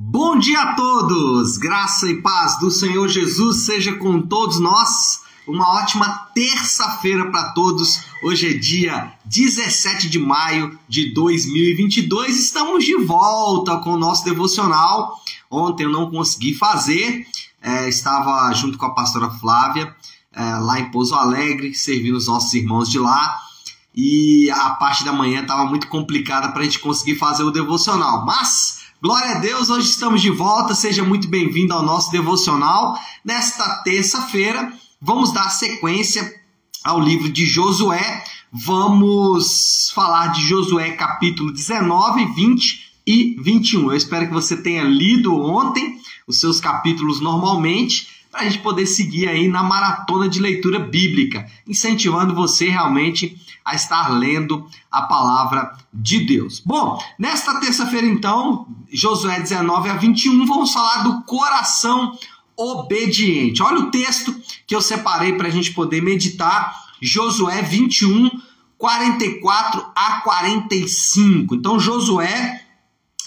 Bom dia a todos! Graça e paz do Senhor Jesus seja com todos nós. Uma ótima terça-feira para todos. Hoje é dia 17 de maio de 2022. Estamos de volta com o nosso devocional. Ontem eu não consegui fazer, é, estava junto com a pastora Flávia é, lá em Pouso Alegre, servindo os nossos irmãos de lá. E a parte da manhã estava muito complicada para a gente conseguir fazer o devocional. Mas Glória a Deus, hoje estamos de volta. Seja muito bem-vindo ao nosso devocional. Nesta terça-feira, vamos dar sequência ao livro de Josué. Vamos falar de Josué capítulo 19, 20 e 21. Eu espero que você tenha lido ontem os seus capítulos normalmente para a gente poder seguir aí na maratona de leitura bíblica, incentivando você realmente a estar lendo a palavra de Deus. Bom, nesta terça-feira então, Josué 19 a 21, vamos falar do coração obediente. Olha o texto que eu separei para a gente poder meditar, Josué 21, 44 a 45. Então, Josué,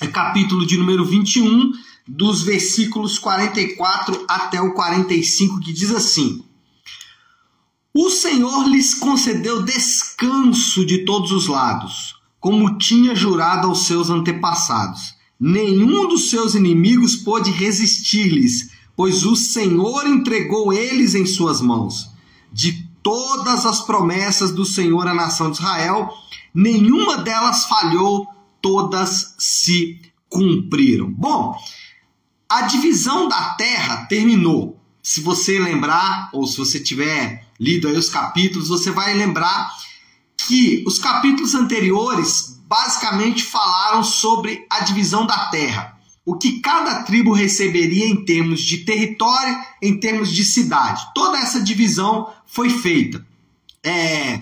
é capítulo de número 21, dos versículos 44 até o 45, que diz assim: O Senhor lhes concedeu descanso de todos os lados, como tinha jurado aos seus antepassados. Nenhum dos seus inimigos pôde resistir-lhes, pois o Senhor entregou eles em suas mãos. De todas as promessas do Senhor à nação de Israel, nenhuma delas falhou, todas se cumpriram. Bom, a divisão da terra terminou. Se você lembrar, ou se você tiver lido aí os capítulos, você vai lembrar que os capítulos anteriores basicamente falaram sobre a divisão da terra. O que cada tribo receberia em termos de território, em termos de cidade. Toda essa divisão foi feita. É...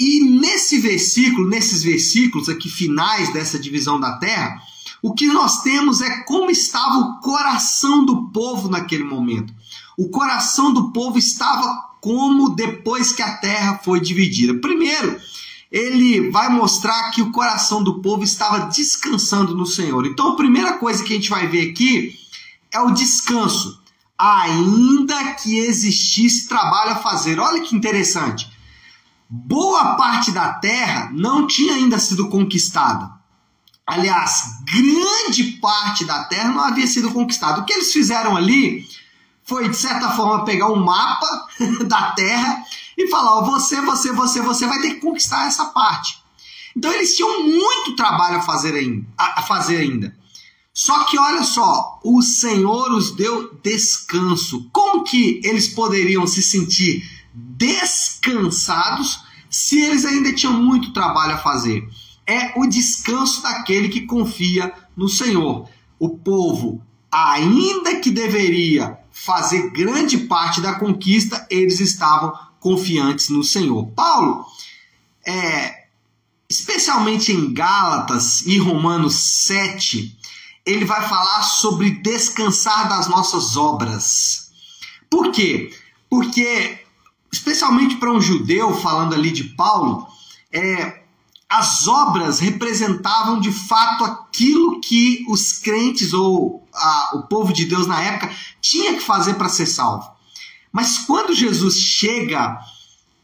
E nesse versículo, nesses versículos aqui finais dessa divisão da terra, o que nós temos é como estava o coração do povo naquele momento. O coração do povo estava como depois que a terra foi dividida. Primeiro, ele vai mostrar que o coração do povo estava descansando no Senhor. Então, a primeira coisa que a gente vai ver aqui é o descanso. Ainda que existisse trabalho a fazer. Olha que interessante. Boa parte da terra não tinha ainda sido conquistada. Aliás, grande parte da terra não havia sido conquistada. O que eles fizeram ali foi, de certa forma, pegar um mapa da terra e falar: ó, você, você, você, você vai ter que conquistar essa parte. Então eles tinham muito trabalho a fazer ainda. A fazer ainda. Só que olha só, o Senhor os deu descanso. Como que eles poderiam se sentir descansados se eles ainda tinham muito trabalho a fazer? é o descanso daquele que confia no Senhor. O povo, ainda que deveria fazer grande parte da conquista, eles estavam confiantes no Senhor. Paulo, é, especialmente em Gálatas e Romanos 7, ele vai falar sobre descansar das nossas obras. Por quê? Porque, especialmente para um judeu, falando ali de Paulo, é, as obras representavam de fato aquilo que os crentes ou a, o povo de Deus na época tinha que fazer para ser salvo. Mas quando Jesus chega,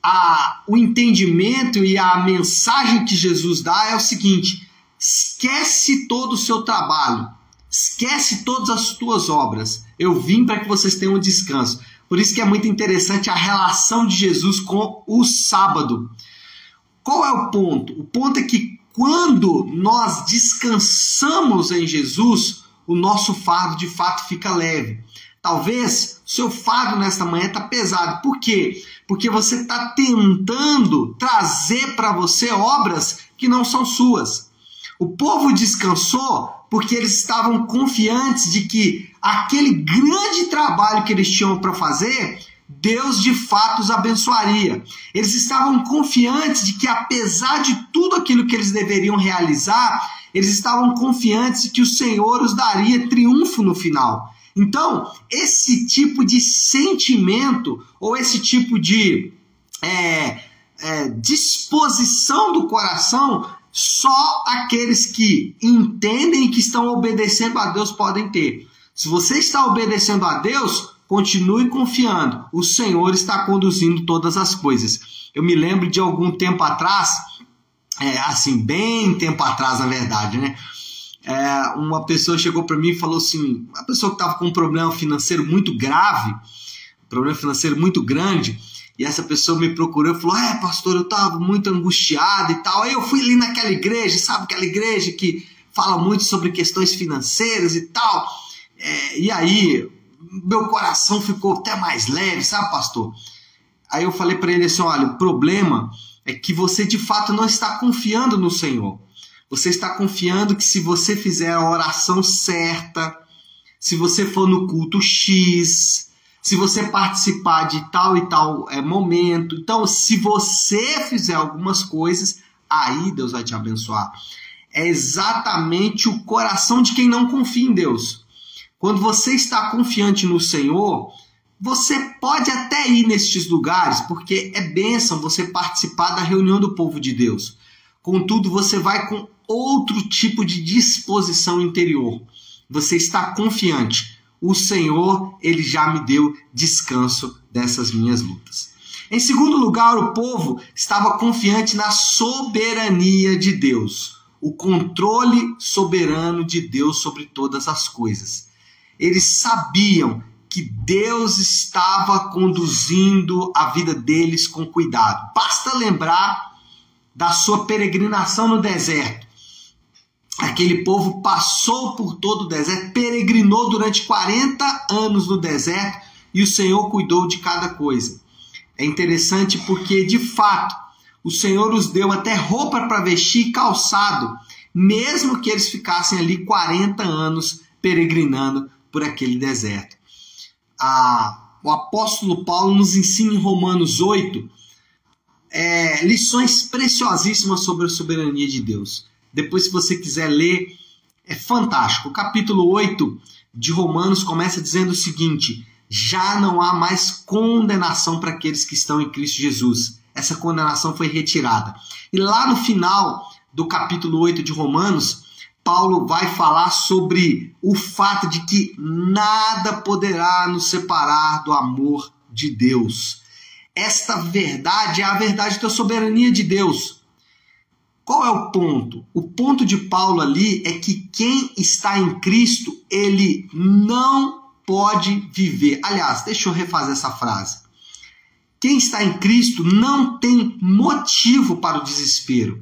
a, o entendimento e a mensagem que Jesus dá é o seguinte: esquece todo o seu trabalho, esquece todas as tuas obras. Eu vim para que vocês tenham descanso. Por isso que é muito interessante a relação de Jesus com o sábado. Qual é o ponto? O ponto é que quando nós descansamos em Jesus, o nosso fardo de fato fica leve. Talvez seu fardo nesta manhã está pesado. Por quê? Porque você está tentando trazer para você obras que não são suas. O povo descansou porque eles estavam confiantes de que aquele grande trabalho que eles tinham para fazer Deus de fato os abençoaria. Eles estavam confiantes de que, apesar de tudo aquilo que eles deveriam realizar, eles estavam confiantes de que o Senhor os daria triunfo no final. Então, esse tipo de sentimento, ou esse tipo de é, é, disposição do coração, Só aqueles que entendem e que estão obedecendo a Deus podem ter. Se você está obedecendo a Deus, continue confiando. O Senhor está conduzindo todas as coisas. Eu me lembro de algum tempo atrás, é, assim, bem tempo atrás, na verdade, né? É, uma pessoa chegou para mim e falou assim: uma pessoa que estava com um problema financeiro muito grave, um problema financeiro muito grande, e essa pessoa me procurou e falou: É, pastor, eu estava muito angustiado e tal. Aí eu fui ali naquela igreja, sabe, aquela igreja que fala muito sobre questões financeiras e tal. É, e aí, meu coração ficou até mais leve, sabe, pastor? Aí eu falei para ele assim: olha, o problema é que você de fato não está confiando no Senhor. Você está confiando que se você fizer a oração certa, se você for no culto X, se você participar de tal e tal é, momento, então se você fizer algumas coisas, aí Deus vai te abençoar. É exatamente o coração de quem não confia em Deus. Quando você está confiante no Senhor, você pode até ir nestes lugares, porque é bênção você participar da reunião do povo de Deus. Contudo, você vai com outro tipo de disposição interior. Você está confiante. O Senhor, ele já me deu descanso dessas minhas lutas. Em segundo lugar, o povo estava confiante na soberania de Deus, o controle soberano de Deus sobre todas as coisas. Eles sabiam que Deus estava conduzindo a vida deles com cuidado. Basta lembrar da sua peregrinação no deserto aquele povo passou por todo o deserto, peregrinou durante 40 anos no deserto e o Senhor cuidou de cada coisa. É interessante porque, de fato, o Senhor os deu até roupa para vestir e calçado, mesmo que eles ficassem ali 40 anos peregrinando por aquele deserto. o apóstolo Paulo nos ensina em Romanos 8 é, lições preciosíssimas sobre a soberania de Deus. Depois, se você quiser ler, é fantástico. O capítulo 8 de Romanos começa dizendo o seguinte: já não há mais condenação para aqueles que estão em Cristo Jesus. Essa condenação foi retirada. E lá no final do capítulo 8 de Romanos, Paulo vai falar sobre o fato de que nada poderá nos separar do amor de Deus. Esta verdade é a verdade da soberania de Deus. Qual é o ponto? O ponto de Paulo ali é que quem está em Cristo, ele não pode viver. Aliás, deixa eu refazer essa frase. Quem está em Cristo não tem motivo para o desespero.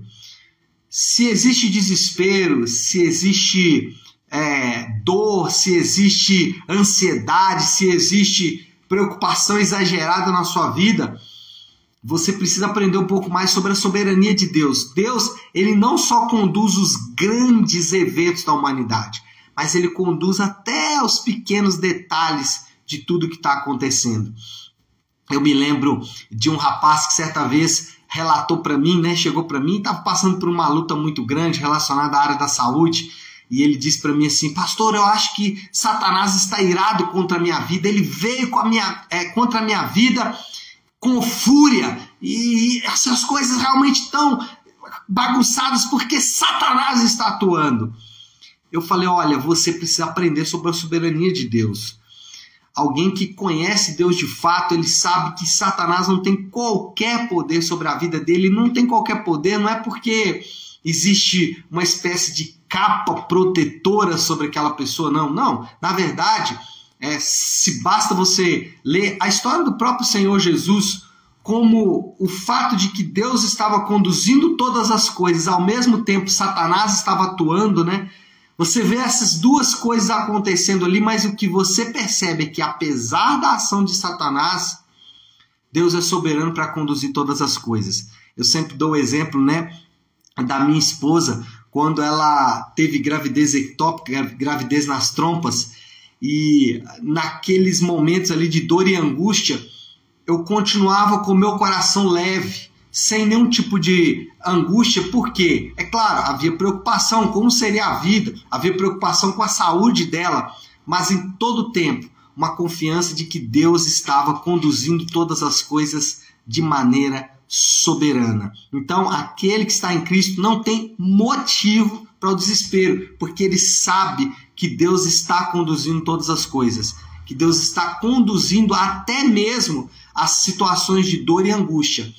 Se existe desespero, se existe é, dor, se existe ansiedade, se existe preocupação exagerada na sua vida, você precisa aprender um pouco mais sobre a soberania de Deus. Deus, ele não só conduz os grandes eventos da humanidade, mas ele conduz até os pequenos detalhes de tudo que está acontecendo. Eu me lembro de um rapaz que certa vez relatou para mim, né, chegou para mim, estava passando por uma luta muito grande relacionada à área da saúde. E ele disse para mim assim, pastor, eu acho que Satanás está irado contra a minha vida. Ele veio a minha, é, contra a minha vida com fúria e essas coisas realmente estão bagunçadas porque Satanás está atuando. Eu falei: olha, você precisa aprender sobre a soberania de Deus. Alguém que conhece Deus de fato, ele sabe que Satanás não tem qualquer poder sobre a vida dele, não tem qualquer poder, não é porque existe uma espécie de capa protetora sobre aquela pessoa, não, não. Na verdade, é, se basta você ler a história do próprio Senhor Jesus, como o fato de que Deus estava conduzindo todas as coisas, ao mesmo tempo Satanás estava atuando, né? Você vê essas duas coisas acontecendo ali, mas o que você percebe é que apesar da ação de Satanás, Deus é soberano para conduzir todas as coisas. Eu sempre dou o exemplo, né, da minha esposa, quando ela teve gravidez ectópica, gravidez nas trompas, e naqueles momentos ali de dor e angústia, eu continuava com meu coração leve, sem nenhum tipo de angústia, porque, é claro, havia preocupação, como seria a vida, havia preocupação com a saúde dela, mas em todo tempo, uma confiança de que Deus estava conduzindo todas as coisas de maneira soberana. Então, aquele que está em Cristo não tem motivo para o desespero, porque ele sabe que Deus está conduzindo todas as coisas, que Deus está conduzindo até mesmo as situações de dor e angústia.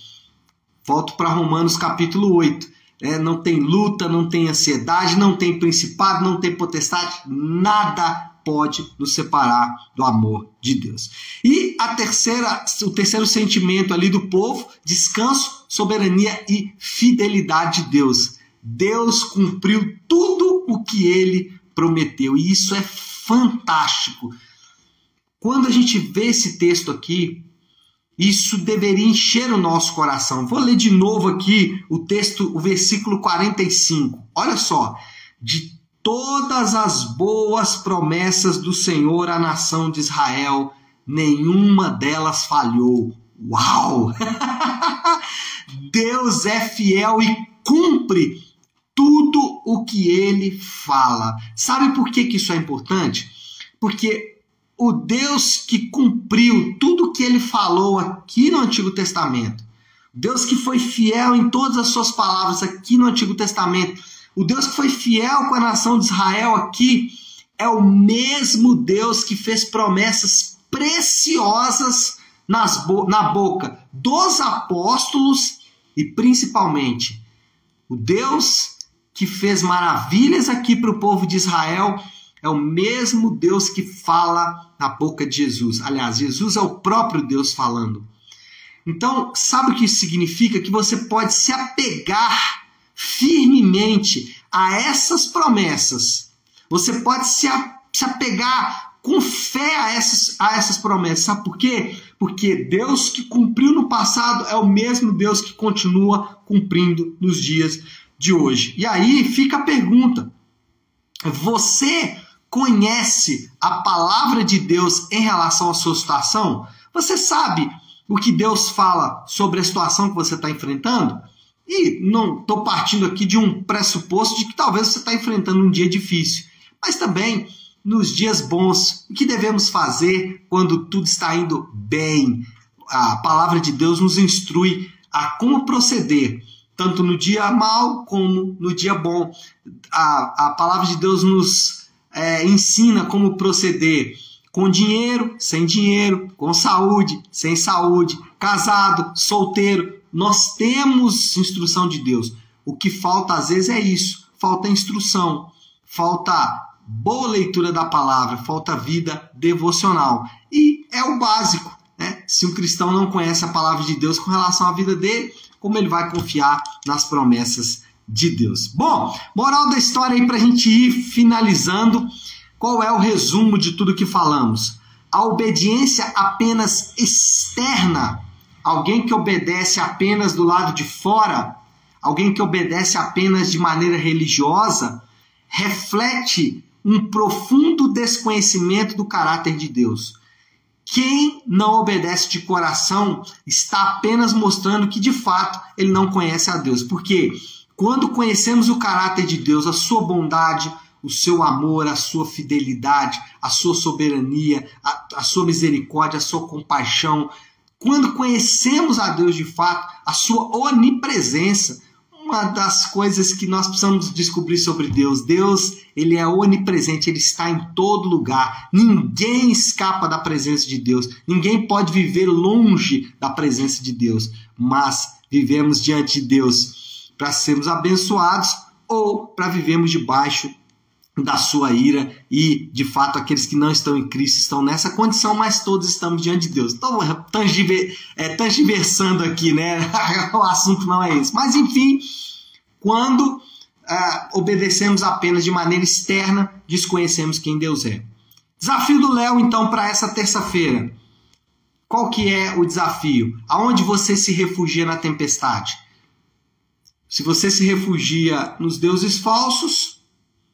Volto para Romanos capítulo 8. É, não tem luta, não tem ansiedade, não tem principado, não tem potestade, nada pode nos separar do amor de Deus. E a terceira, o terceiro sentimento ali do povo, descanso, soberania e fidelidade de Deus. Deus cumpriu tudo o que ele prometeu, e isso é fantástico. Quando a gente vê esse texto aqui, isso deveria encher o nosso coração. Vou ler de novo aqui o texto, o versículo 45. Olha só. De todas as boas promessas do Senhor à nação de Israel, nenhuma delas falhou. Uau! Deus é fiel e cumpre tudo o que ele fala. Sabe por que, que isso é importante? Porque o Deus que cumpriu tudo o que ele falou aqui no Antigo Testamento, Deus que foi fiel em todas as suas palavras aqui no Antigo Testamento, o Deus que foi fiel com a nação de Israel aqui é o mesmo Deus que fez promessas preciosas nas bo na boca dos apóstolos e principalmente o Deus que fez maravilhas aqui para o povo de Israel é o mesmo Deus que fala na boca de Jesus. Aliás, Jesus é o próprio Deus falando. Então, sabe o que isso significa? Que você pode se apegar firmemente a essas promessas. Você pode se, a, se apegar com fé a essas, a essas promessas. Sabe por quê? Porque Deus que cumpriu no passado é o mesmo Deus que continua cumprindo nos dias de hoje. E aí fica a pergunta: você conhece a palavra de Deus em relação à sua situação? Você sabe o que Deus fala sobre a situação que você está enfrentando? E não estou partindo aqui de um pressuposto de que talvez você está enfrentando um dia difícil, mas também nos dias bons, o que devemos fazer quando tudo está indo bem? A palavra de Deus nos instrui a como proceder, tanto no dia mal como no dia bom. A, a palavra de Deus nos é, ensina como proceder com dinheiro, sem dinheiro, com saúde, sem saúde, casado, solteiro, nós temos instrução de Deus. O que falta às vezes é isso: falta instrução, falta boa leitura da palavra, falta vida devocional. E é o básico. Né? Se um cristão não conhece a palavra de Deus com relação à vida dele, como ele vai confiar nas promessas de Deus? Bom, moral da história aí para a gente ir finalizando. Qual é o resumo de tudo que falamos? A obediência apenas externa alguém que obedece apenas do lado de fora, alguém que obedece apenas de maneira religiosa, reflete um profundo desconhecimento do caráter de Deus. Quem não obedece de coração está apenas mostrando que de fato ele não conhece a Deus. Porque quando conhecemos o caráter de Deus, a sua bondade, o seu amor, a sua fidelidade, a sua soberania, a, a sua misericórdia, a sua compaixão, quando conhecemos a Deus de fato, a sua onipresença, uma das coisas que nós precisamos descobrir sobre Deus. Deus, ele é onipresente, ele está em todo lugar. Ninguém escapa da presença de Deus. Ninguém pode viver longe da presença de Deus. Mas vivemos diante de Deus para sermos abençoados ou para vivermos debaixo da sua ira e de fato aqueles que não estão em Cristo estão nessa condição, mas todos estamos diante de Deus. Então, tangiver, é, tangiversando aqui, né? o assunto não é esse. Mas enfim, quando ah, obedecemos apenas de maneira externa, desconhecemos quem Deus é. Desafio do Léo, então, para essa terça-feira. Qual que é o desafio? Aonde você se refugia na tempestade? Se você se refugia nos deuses falsos,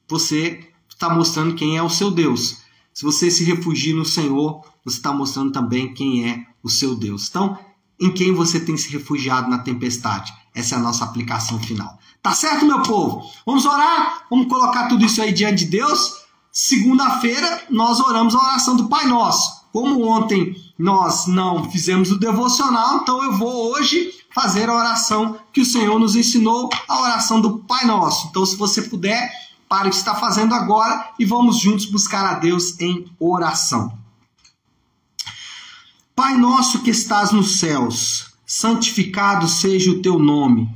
você está mostrando quem é o seu Deus. Se você se refugia no Senhor, você está mostrando também quem é o seu Deus. Então, em quem você tem se refugiado na tempestade? Essa é a nossa aplicação final. Tá certo, meu povo? Vamos orar? Vamos colocar tudo isso aí diante de Deus? Segunda-feira, nós oramos a oração do Pai Nosso. Como ontem nós não fizemos o devocional, então eu vou hoje fazer a oração que o Senhor nos ensinou, a oração do Pai Nosso. Então, se você puder, pare o que está fazendo agora e vamos juntos buscar a Deus em oração. Pai nosso que estás nos céus, santificado seja o teu nome.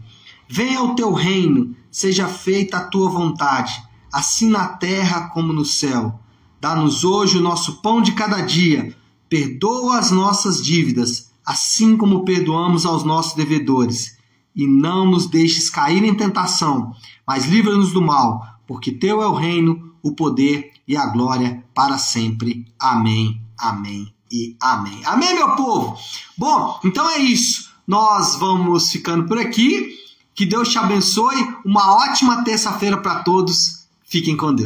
Venha o teu reino, seja feita a tua vontade, assim na terra como no céu. Dá-nos hoje o nosso pão de cada dia. Perdoa as nossas dívidas, assim como perdoamos aos nossos devedores. E não nos deixes cair em tentação, mas livra-nos do mal, porque teu é o reino, o poder e a glória para sempre. Amém, amém e amém. Amém, meu povo? Bom, então é isso. Nós vamos ficando por aqui. Que Deus te abençoe. Uma ótima terça-feira para todos. Fiquem com Deus.